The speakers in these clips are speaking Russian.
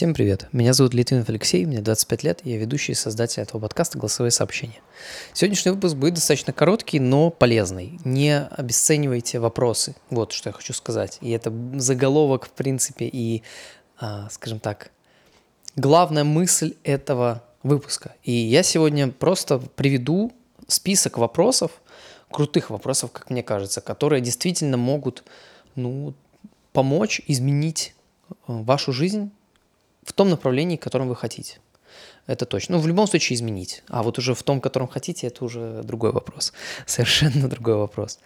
Всем привет, меня зовут Литвинов Алексей, мне 25 лет, я ведущий и создатель этого подкаста «Голосовые сообщения». Сегодняшний выпуск будет достаточно короткий, но полезный. Не обесценивайте вопросы, вот что я хочу сказать. И это заголовок, в принципе, и, а, скажем так, главная мысль этого выпуска. И я сегодня просто приведу список вопросов, крутых вопросов, как мне кажется, которые действительно могут ну, помочь изменить э, вашу жизнь в том направлении, в котором вы хотите. Это точно. Ну, в любом случае изменить. А вот уже в том, котором хотите, это уже другой вопрос. Совершенно другой вопрос.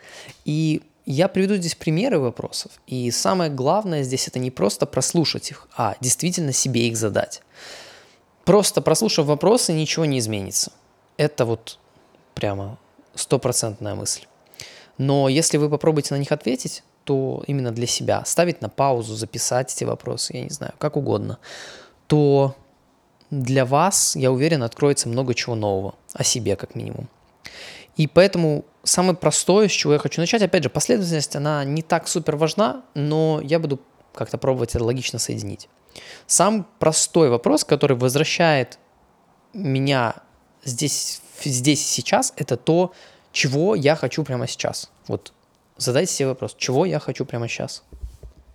И я приведу здесь примеры вопросов. И самое главное здесь это не просто прослушать их, а действительно себе их задать. Просто прослушав вопросы, ничего не изменится. Это вот прямо стопроцентная мысль. Но если вы попробуете на них ответить, то именно для себя, ставить на паузу, записать эти вопросы, я не знаю, как угодно, то для вас, я уверен, откроется много чего нового о себе, как минимум. И поэтому самое простое, с чего я хочу начать, опять же, последовательность, она не так супер важна, но я буду как-то пробовать это логично соединить. Сам простой вопрос, который возвращает меня здесь, здесь сейчас, это то, чего я хочу прямо сейчас. Вот задайте себе вопрос, чего я хочу прямо сейчас?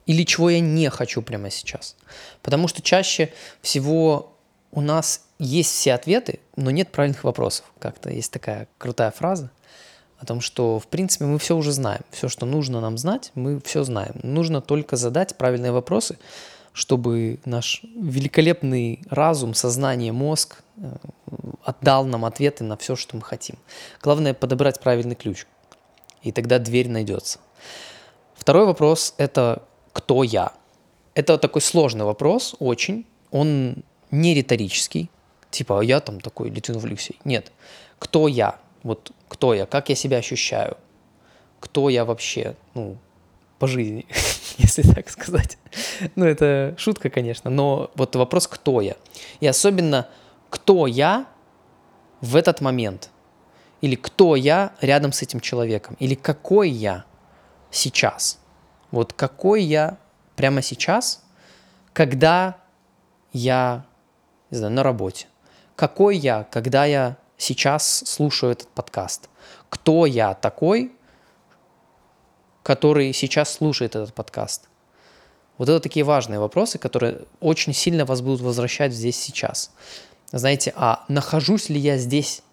Или чего я не хочу прямо сейчас? Потому что чаще всего у нас есть все ответы, но нет правильных вопросов. Как-то есть такая крутая фраза о том, что, в принципе, мы все уже знаем. Все, что нужно нам знать, мы все знаем. Нужно только задать правильные вопросы, чтобы наш великолепный разум, сознание, мозг э, отдал нам ответы на все, что мы хотим. Главное подобрать правильный ключ – и тогда дверь найдется. Второй вопрос – это «кто я?». Это такой сложный вопрос, очень. Он не риторический, типа «а я там такой Литвинов Алексей». Нет. Кто я? Вот кто я? Как я себя ощущаю? Кто я вообще? Ну, по жизни, если так сказать. Ну, это шутка, конечно, но вот вопрос «кто я?». И особенно «кто я?» в этот момент – или кто я рядом с этим человеком, или какой я сейчас. Вот какой я прямо сейчас, когда я, не знаю, на работе. Какой я, когда я сейчас слушаю этот подкаст. Кто я такой, который сейчас слушает этот подкаст. Вот это такие важные вопросы, которые очень сильно вас будут возвращать здесь сейчас. Знаете, а нахожусь ли я здесь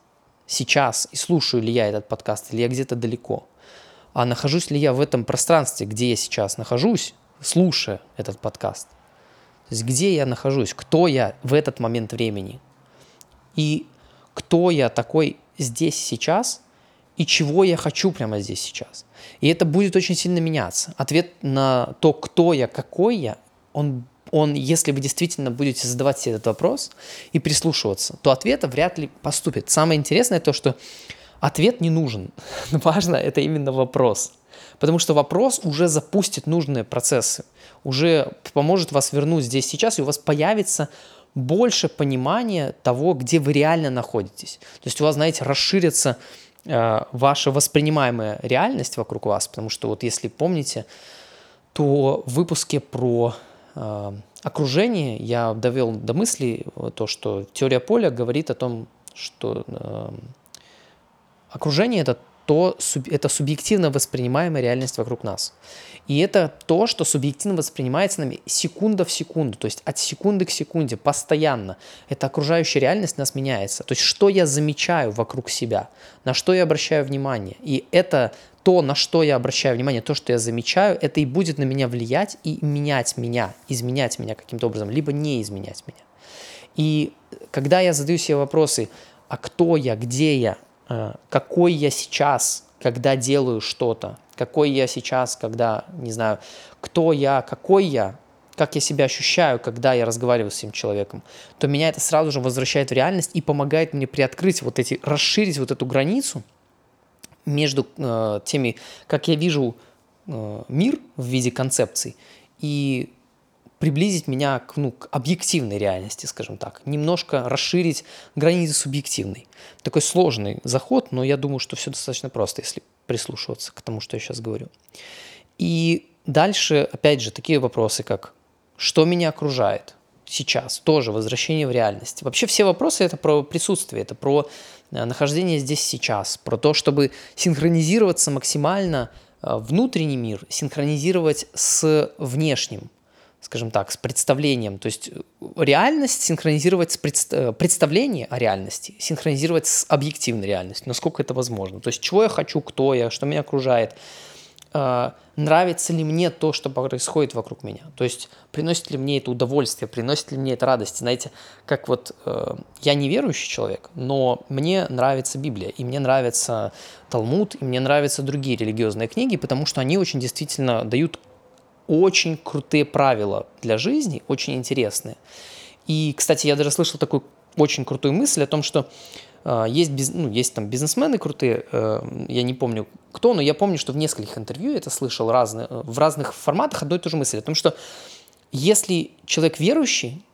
сейчас и слушаю ли я этот подкаст, или я где-то далеко. А нахожусь ли я в этом пространстве, где я сейчас нахожусь, слушая этот подкаст. То есть где я нахожусь, кто я в этот момент времени. И кто я такой здесь сейчас, и чего я хочу прямо здесь сейчас. И это будет очень сильно меняться. Ответ на то, кто я, какой я, он он, если вы действительно будете задавать себе этот вопрос и прислушиваться, то ответа вряд ли поступит. Самое интересное то, что ответ не нужен. Важно это именно вопрос. Потому что вопрос уже запустит нужные процессы, уже поможет вас вернуть здесь сейчас, и у вас появится больше понимания того, где вы реально находитесь. То есть у вас, знаете, расширится э, ваша воспринимаемая реальность вокруг вас, потому что вот если помните, то в выпуске про э, окружение я довел до мысли то, что теория поля говорит о том, что э, окружение это то, это субъективно воспринимаемая реальность вокруг нас. И это то, что субъективно воспринимается нами секунда в секунду, то есть от секунды к секунде, постоянно. Эта окружающая реальность нас меняется. То есть что я замечаю вокруг себя, на что я обращаю внимание. И это то, на что я обращаю внимание, то, что я замечаю, это и будет на меня влиять и менять меня, изменять меня каким-то образом, либо не изменять меня. И когда я задаю себе вопросы, а кто я, где я, э, какой я сейчас, когда делаю что-то, какой я сейчас, когда, не знаю, кто я, какой я, как я себя ощущаю, когда я разговариваю с этим человеком, то меня это сразу же возвращает в реальность и помогает мне приоткрыть вот эти, расширить вот эту границу – между э, теми, как я вижу э, мир в виде концепций, и приблизить меня к, ну, к объективной реальности, скажем так, немножко расширить границы субъективной. Такой сложный заход, но я думаю, что все достаточно просто, если прислушиваться к тому, что я сейчас говорю. И дальше, опять же, такие вопросы, как что меня окружает, сейчас, тоже возвращение в реальность. Вообще все вопросы это про присутствие, это про нахождение здесь сейчас, про то, чтобы синхронизироваться максимально э, внутренний мир, синхронизировать с внешним, скажем так, с представлением. То есть реальность синхронизировать с пред... представление о реальности, синхронизировать с объективной реальностью, насколько это возможно. То есть чего я хочу, кто я, что меня окружает – э, нравится ли мне то, что происходит вокруг меня. То есть приносит ли мне это удовольствие, приносит ли мне это радость. Знаете, как вот э, я неверующий человек, но мне нравится Библия, и мне нравится Талмуд, и мне нравятся другие религиозные книги, потому что они очень действительно дают очень крутые правила для жизни, очень интересные. И, кстати, я даже слышал такую очень крутую мысль о том, что а, есть, биз, ну, есть там бизнесмены крутые, э, я не помню кто, но я помню, что в нескольких интервью это слышал разные, э, в разных форматах одну и ту же мысль о том, что если человек верующий,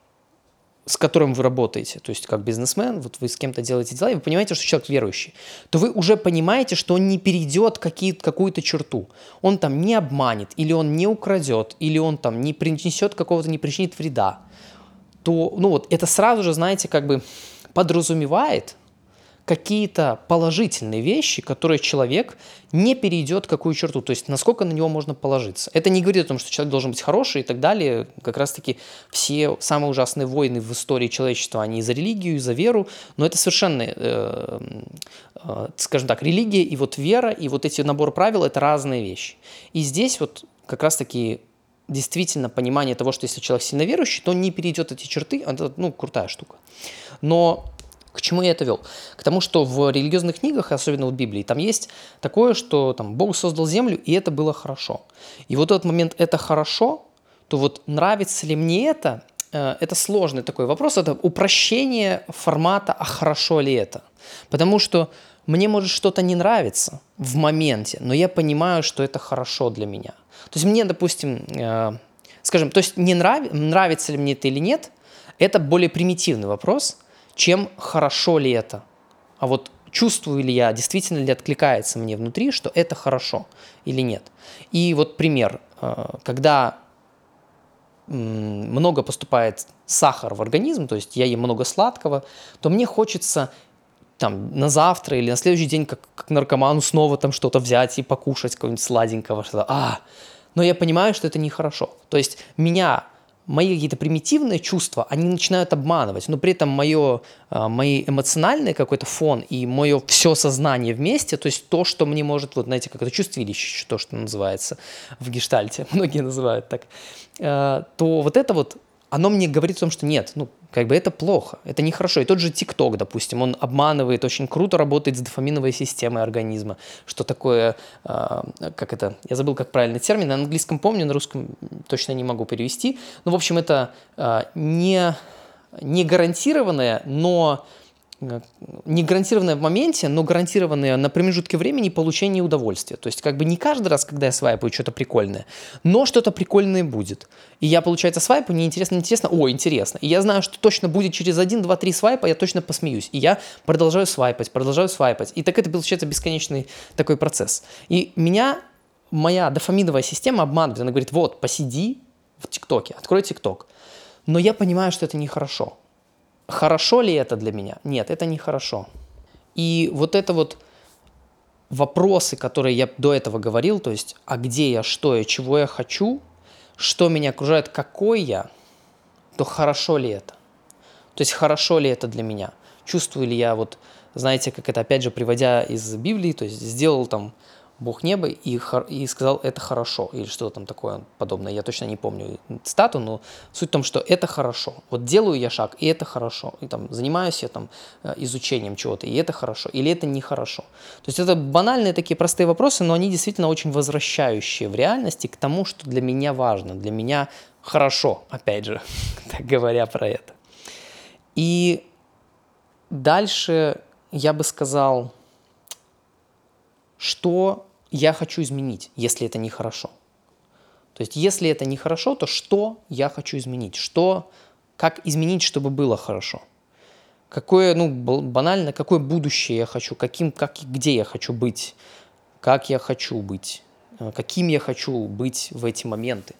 с которым вы работаете, то есть как бизнесмен, вот вы с кем-то делаете дела, и вы понимаете, что человек верующий, то вы уже понимаете, что он не перейдет какую-то черту. Он там не обманет, или он не украдет, или он там не принесет какого-то, не причинит вреда. То, ну вот, это сразу же, знаете, как бы подразумевает, какие-то положительные вещи, которые человек не перейдет какую черту, то есть насколько на него можно положиться. Это не говорит о том, что человек должен быть хороший и так далее. Как раз-таки все самые ужасные войны в истории человечества, они за религию, за веру, но это совершенно, э, э, скажем так, религия и вот вера, и вот эти набор правил – это разные вещи. И здесь вот как раз-таки действительно понимание того, что если человек сильно верующий, то он не перейдет эти черты, это, ну, крутая штука. Но к чему я это вел? К тому, что в религиозных книгах, особенно в Библии, там есть такое, что там Бог создал землю, и это было хорошо. И вот этот момент «это хорошо», то вот нравится ли мне это, э, это сложный такой вопрос, это упрощение формата «а хорошо ли это?». Потому что мне может что-то не нравиться в моменте, но я понимаю, что это хорошо для меня. То есть мне, допустим, э, скажем, то есть не нрав, нравится ли мне это или нет, это более примитивный вопрос – чем хорошо ли это. А вот чувствую ли я, действительно ли откликается мне внутри, что это хорошо или нет. И вот пример, э, когда много поступает сахар в организм, то есть я ем много сладкого, то мне хочется там на завтра или на следующий день, как, как наркоману, снова там что-то взять и покушать какого-нибудь сладенького, что-то. А, но я понимаю, что это нехорошо. То есть меня мои какие-то примитивные чувства, они начинают обманывать, но при этом мое, а, мои эмоциональный какой-то фон и мое все сознание вместе, то есть то, что мне может, вот знаете, как это чувствилище, то, что называется в гештальте, многие называют так, а, то вот это вот оно мне говорит о том, что нет, ну, как бы это плохо, это нехорошо. И тот же ТикТок, допустим, он обманывает, очень круто работает с дофаминовой системой организма. Что такое, э, как это, я забыл, как правильный термин, на английском помню, на русском точно не могу перевести. Ну, в общем, это э, не, не гарантированное, но не гарантированное в моменте, но гарантированное на промежутке времени получение удовольствия. То есть как бы не каждый раз, когда я свайпаю что-то прикольное, но что-то прикольное будет. И я, получается, свайпаю, мне интересно, интересно, о, интересно. И я знаю, что точно будет через один, два, три свайпа, я точно посмеюсь. И я продолжаю свайпать, продолжаю свайпать. И так это получается бесконечный такой процесс. И меня моя дофаминовая система обманывает. Она говорит, вот, посиди в ТикТоке, открой ТикТок. Но я понимаю, что это нехорошо. Хорошо ли это для меня? Нет, это не хорошо. И вот это вот вопросы, которые я до этого говорил, то есть, а где я, что я, чего я хочу, что меня окружает, какой я, то хорошо ли это? То есть, хорошо ли это для меня? Чувствую ли я вот, знаете, как это, опять же, приводя из Библии, то есть, сделал там Бог неба и, и сказал, это хорошо, или что-то там такое подобное. Я точно не помню стату, но суть в том, что это хорошо. Вот делаю я шаг, и это хорошо. И там занимаюсь я там э, изучением чего-то, и это хорошо. Или это нехорошо. То есть это банальные такие простые вопросы, но они действительно очень возвращающие в реальности к тому, что для меня важно, для меня хорошо, опять же, говоря про это. И дальше я бы сказал, что я хочу изменить, если это нехорошо. То есть, если это нехорошо, то что я хочу изменить? Что, как изменить, чтобы было хорошо? Какое, ну, банально, какое будущее я хочу, каким, как, где я хочу быть, как я хочу быть, э, каким я хочу быть в эти моменты.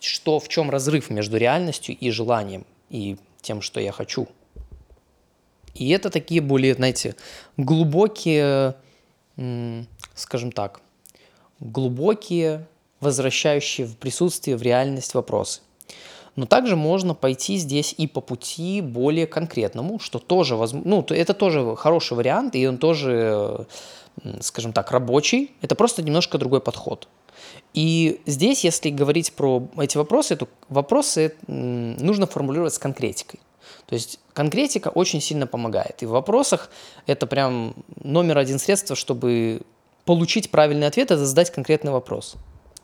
Что, в чем разрыв между реальностью и желанием, и тем, что я хочу. И это такие более, знаете, глубокие, скажем так, глубокие, возвращающие в присутствие, в реальность вопросы. Но также можно пойти здесь и по пути более конкретному, что тоже возможно, ну, это тоже хороший вариант, и он тоже, скажем так, рабочий. Это просто немножко другой подход. И здесь, если говорить про эти вопросы, то вопросы нужно формулировать с конкретикой. То есть конкретика очень сильно помогает. И в вопросах это прям номер один средство, чтобы получить правильный ответ, это задать конкретный вопрос.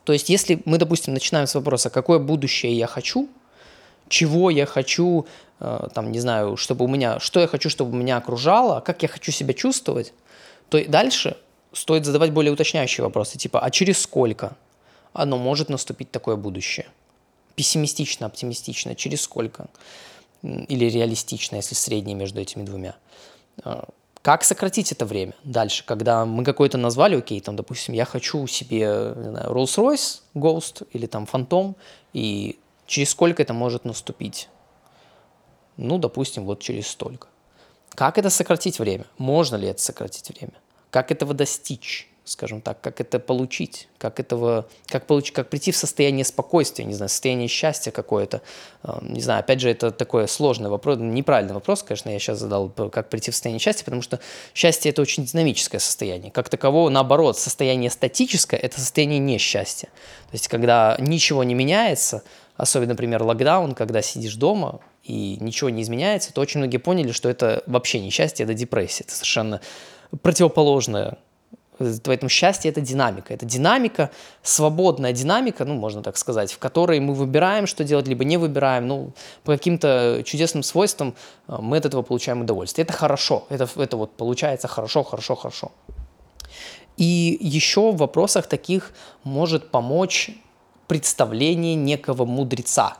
То есть если мы, допустим, начинаем с вопроса, какое будущее я хочу, чего я хочу, э, там, не знаю, чтобы у меня, что я хочу, чтобы меня окружало, как я хочу себя чувствовать, то дальше стоит задавать более уточняющие вопросы, типа, а через сколько оно может наступить такое будущее? Пессимистично, оптимистично, через сколько? Или реалистично, если среднее между этими двумя. Как сократить это время дальше, когда мы какой-то назвали, окей, там, допустим, я хочу себе Rolls-Royce Ghost или там Phantom, и через сколько это может наступить? Ну, допустим, вот через столько. Как это сократить время? Можно ли это сократить время? Как этого достичь? Скажем так, как это получить, как этого, как получить, как прийти в состояние спокойствия, не знаю, состояние счастья какое-то, не знаю, опять же, это такой сложный вопрос, неправильный вопрос, конечно, я сейчас задал, как прийти в состояние счастья, потому что счастье это очень динамическое состояние, как такового, наоборот, состояние статическое – это состояние несчастья, то есть, когда ничего не меняется, особенно, например, локдаун, когда сидишь дома, и ничего не изменяется, то очень многие поняли, что это вообще не счастье, это депрессия. Это совершенно противоположное Поэтому счастье – это динамика. Это динамика, свободная динамика, ну, можно так сказать, в которой мы выбираем, что делать, либо не выбираем. Ну, по каким-то чудесным свойствам э, мы от этого получаем удовольствие. Это хорошо. Это, это вот получается хорошо, хорошо, хорошо. И еще в вопросах таких может помочь представление некого мудреца.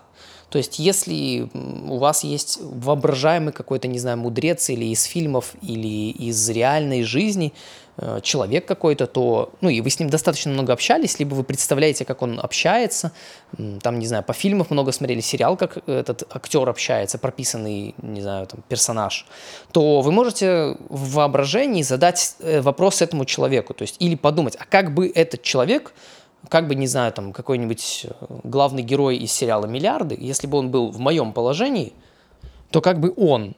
То есть, если у вас есть воображаемый какой-то, не знаю, мудрец или из фильмов, или из реальной жизни, Э, человек какой-то, то, ну, и вы с ним достаточно много общались, либо вы представляете, как он общается, там, не знаю, по фильмам много смотрели сериал, как этот актер общается, прописанный, не знаю, там, персонаж, то вы можете в воображении задать э, вопрос этому человеку, то есть, или подумать, а как бы этот человек как бы, не знаю, там, какой-нибудь э, главный герой из сериала «Миллиарды», если бы он был в моем положении, то как бы он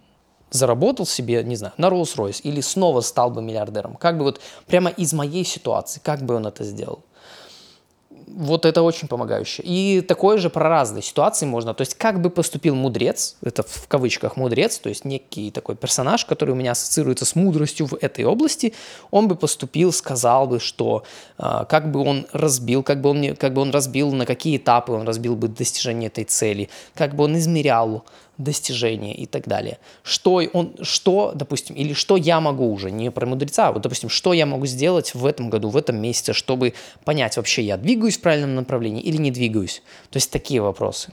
заработал себе, не знаю, на Rolls-Royce или снова стал бы миллиардером? Как бы вот прямо из моей ситуации, как бы он это сделал? Вот это очень помогающе. И такое же про разные ситуации можно. То есть, как бы поступил мудрец, это в кавычках мудрец, то есть некий такой персонаж, который у меня ассоциируется с мудростью в этой области, он бы поступил, сказал бы, что э, как бы он разбил, как бы он, как бы он разбил, на какие этапы он разбил бы достижение этой цели, как бы он измерял достижения и так далее. Что он, что, допустим, или что я могу уже, не про мудреца, а вот, допустим, что я могу сделать в этом году, в этом месяце, чтобы понять, вообще я двигаюсь в правильном направлении или не двигаюсь. То есть такие вопросы.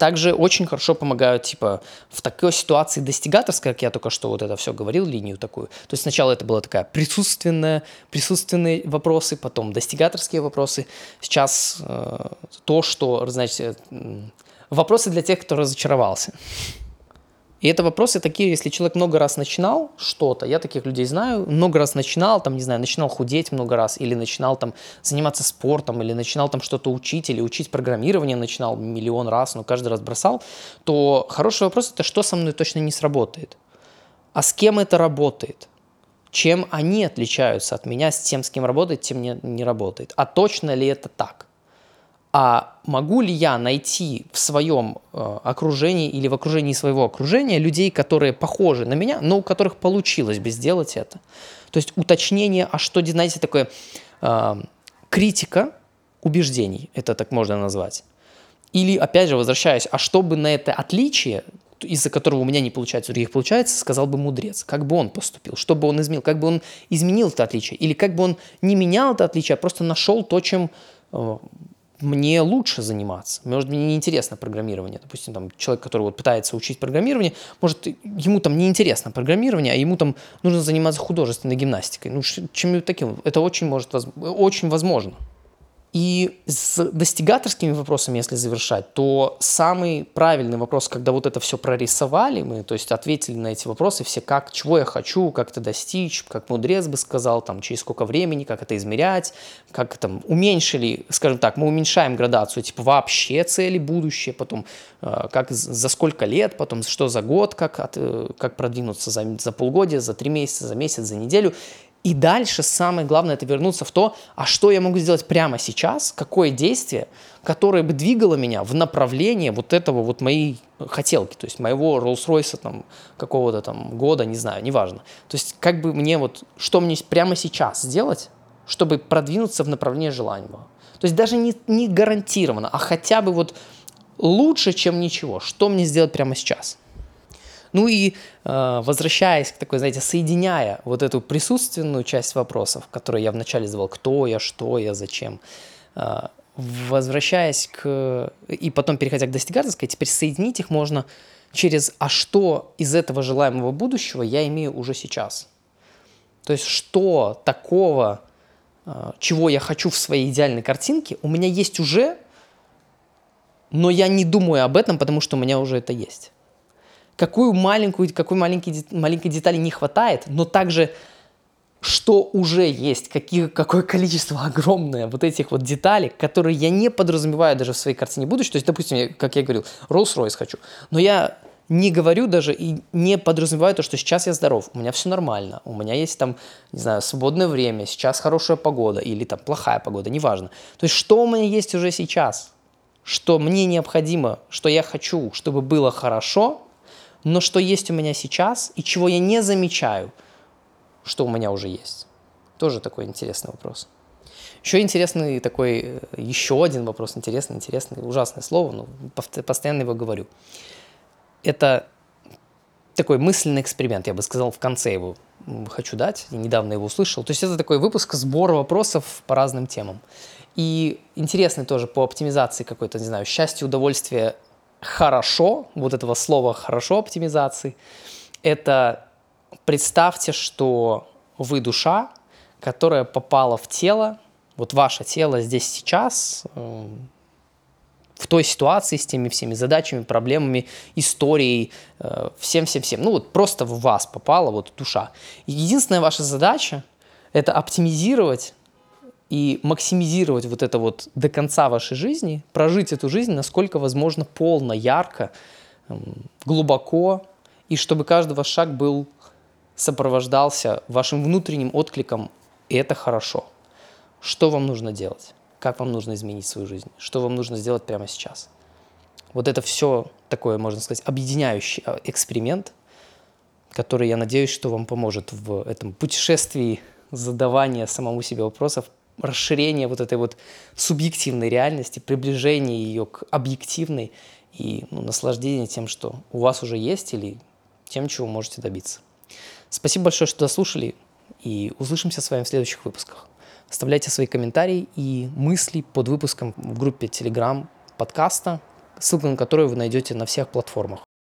Также очень хорошо помогают, типа, в такой ситуации достигаторской, как я только что вот это все говорил, линию такую. То есть сначала это была такая присутственная, присутственные вопросы, потом достигаторские вопросы. Сейчас э, то, что, знаете, Вопросы для тех, кто разочаровался. И это вопросы такие, если человек много раз начинал что-то, я таких людей знаю, много раз начинал, там, не знаю, начинал худеть много раз, или начинал там заниматься спортом, или начинал там что-то учить, или учить программирование начинал миллион раз, но каждый раз бросал, то хороший вопрос это, что со мной точно не сработает? А с кем это работает? Чем они отличаются от меня, с тем, с кем работает, тем не, не работает? А точно ли это так? А могу ли я найти в своем э, окружении или в окружении своего окружения людей, которые похожи на меня, но у которых получилось бы сделать это. То есть уточнение, а что, знаете, такое э, критика убеждений, это так можно назвать. Или, опять же, возвращаясь, а что бы на это отличие, из-за которого у меня не получается, у других получается, сказал бы мудрец. Как бы он поступил, что бы он изменил, как бы он изменил это отличие, или как бы он не менял это отличие, а просто нашел то, чем э, мне лучше заниматься. Может, мне неинтересно программирование. Допустим, там, человек, который вот пытается учить программирование, может, ему там неинтересно программирование, а ему там нужно заниматься художественной гимнастикой. Ну, чем-нибудь таким. Это очень, может, очень возможно. И с достигаторскими вопросами, если завершать, то самый правильный вопрос, когда вот это все прорисовали мы, то есть ответили на эти вопросы все, как, чего я хочу, как это достичь, как мудрец бы сказал, там, через сколько времени, как это измерять, как там, уменьшили, скажем так, мы уменьшаем градацию, типа вообще цели будущее, потом э, как за сколько лет, потом что за год, как, от, э, как продвинуться за, за полгодия, за три месяца, за месяц, за неделю. И дальше самое главное это вернуться в то, а что я могу сделать прямо сейчас, какое действие, которое бы двигало меня в направлении вот этого вот моей хотелки, то есть моего Rolls-Royce там какого-то там года, не знаю, неважно. То есть как бы мне вот, что мне прямо сейчас сделать, чтобы продвинуться в направлении желаемого. То есть даже не, не гарантированно, а хотя бы вот лучше, чем ничего. Что мне сделать прямо сейчас? Ну и э, возвращаясь к такой, знаете, соединяя вот эту присутственную часть вопросов, которые я вначале задавал, кто я, что я, зачем, э, возвращаясь к... и потом переходя к достигаторской, теперь соединить их можно через «а что из этого желаемого будущего я имею уже сейчас?» То есть что такого, э, чего я хочу в своей идеальной картинке, у меня есть уже, но я не думаю об этом, потому что у меня уже это есть какую маленькую, какой маленькой, маленькой детали не хватает, но также что уже есть, какие, какое количество огромное вот этих вот деталей, которые я не подразумеваю даже в своей картине будущего. То есть, допустим, я, как я говорил, Rolls-Royce хочу, но я не говорю даже и не подразумеваю то, что сейчас я здоров, у меня все нормально, у меня есть там, не знаю, свободное время, сейчас хорошая погода или там плохая погода, неважно. То есть, что у меня есть уже сейчас, что мне необходимо, что я хочу, чтобы было хорошо, но что есть у меня сейчас и чего я не замечаю, что у меня уже есть. Тоже такой интересный вопрос. Еще интересный такой, э, еще один вопрос, интересный, интересный, ужасное слово, но постоянно его говорю. Это такой мысленный эксперимент, я бы сказал, в конце его хочу дать, я недавно его услышал. То есть это такой выпуск, сбор вопросов по разным темам. И интересный тоже по оптимизации какой-то, не знаю, счастье, удовольствие, хорошо, вот этого слова хорошо оптимизации, это представьте, что вы душа, которая попала в тело, вот ваше тело здесь сейчас, э, в той ситуации с теми всеми задачами, проблемами, историей, э, всем-всем-всем. Ну вот просто в вас попала вот душа. Единственная ваша задача – это оптимизировать и максимизировать вот это вот до конца вашей жизни, прожить эту жизнь насколько возможно полно, ярко, глубоко, и чтобы каждый ваш шаг был сопровождался вашим внутренним откликом, и это хорошо. Что вам нужно делать? Как вам нужно изменить свою жизнь? Что вам нужно сделать прямо сейчас? Вот это все такое, можно сказать, объединяющий а, эксперимент, который, я надеюсь, что вам поможет в этом путешествии задавания самому себе вопросов, расширение вот этой вот субъективной реальности, приближение ее к объективной и ну, наслаждение тем, что у вас уже есть или тем, чего можете добиться. Спасибо большое, что дослушали, и услышимся с вами в следующих выпусках. Оставляйте свои комментарии и мысли под выпуском в группе Telegram подкаста, ссылку на которую вы найдете на всех платформах.